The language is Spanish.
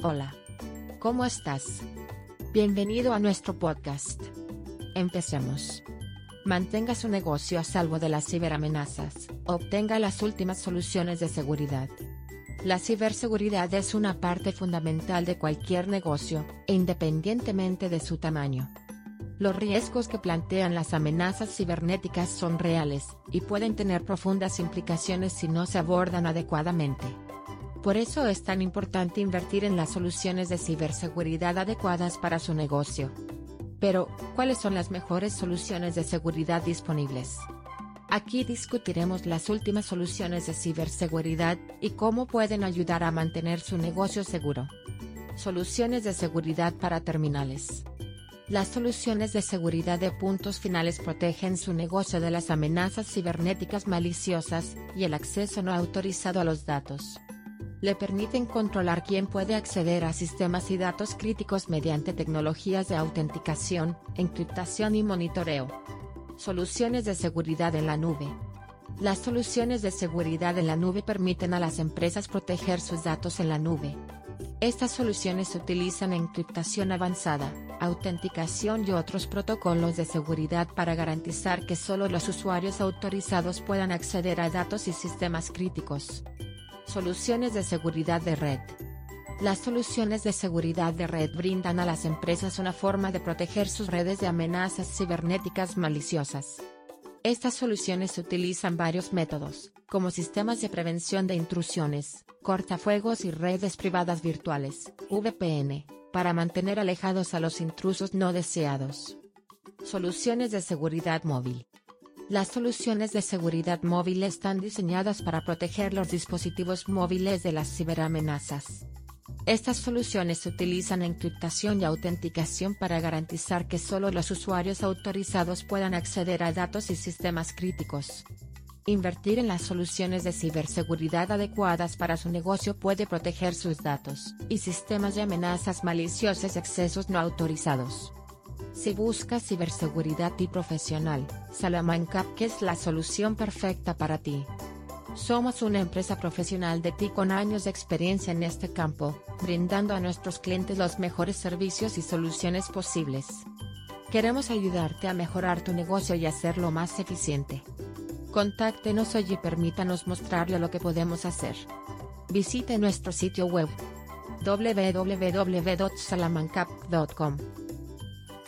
Hola. ¿Cómo estás? Bienvenido a nuestro podcast. Empecemos. Mantenga su negocio a salvo de las ciberamenazas, obtenga las últimas soluciones de seguridad. La ciberseguridad es una parte fundamental de cualquier negocio, independientemente de su tamaño. Los riesgos que plantean las amenazas cibernéticas son reales, y pueden tener profundas implicaciones si no se abordan adecuadamente. Por eso es tan importante invertir en las soluciones de ciberseguridad adecuadas para su negocio. Pero, ¿cuáles son las mejores soluciones de seguridad disponibles? Aquí discutiremos las últimas soluciones de ciberseguridad, y cómo pueden ayudar a mantener su negocio seguro. Soluciones de seguridad para terminales. Las soluciones de seguridad de puntos finales protegen su negocio de las amenazas cibernéticas maliciosas, y el acceso no autorizado a los datos. Le permiten controlar quién puede acceder a sistemas y datos críticos mediante tecnologías de autenticación, encriptación y monitoreo. Soluciones de seguridad en la nube. Las soluciones de seguridad en la nube permiten a las empresas proteger sus datos en la nube. Estas soluciones utilizan encriptación avanzada, autenticación y otros protocolos de seguridad para garantizar que solo los usuarios autorizados puedan acceder a datos y sistemas críticos. Soluciones de seguridad de red. Las soluciones de seguridad de red brindan a las empresas una forma de proteger sus redes de amenazas cibernéticas maliciosas. Estas soluciones utilizan varios métodos, como sistemas de prevención de intrusiones, cortafuegos y redes privadas virtuales, VPN, para mantener alejados a los intrusos no deseados. Soluciones de seguridad móvil. Las soluciones de seguridad móvil están diseñadas para proteger los dispositivos móviles de las ciberamenazas. Estas soluciones utilizan encriptación y autenticación para garantizar que solo los usuarios autorizados puedan acceder a datos y sistemas críticos. Invertir en las soluciones de ciberseguridad adecuadas para su negocio puede proteger sus datos y sistemas de amenazas maliciosas y accesos no autorizados. Si buscas ciberseguridad y profesional, Salamanca es la solución perfecta para ti. Somos una empresa profesional de ti con años de experiencia en este campo, brindando a nuestros clientes los mejores servicios y soluciones posibles. Queremos ayudarte a mejorar tu negocio y hacerlo más eficiente. Contáctenos hoy y permítanos mostrarle lo que podemos hacer. Visite nuestro sitio web www.salamancap.com.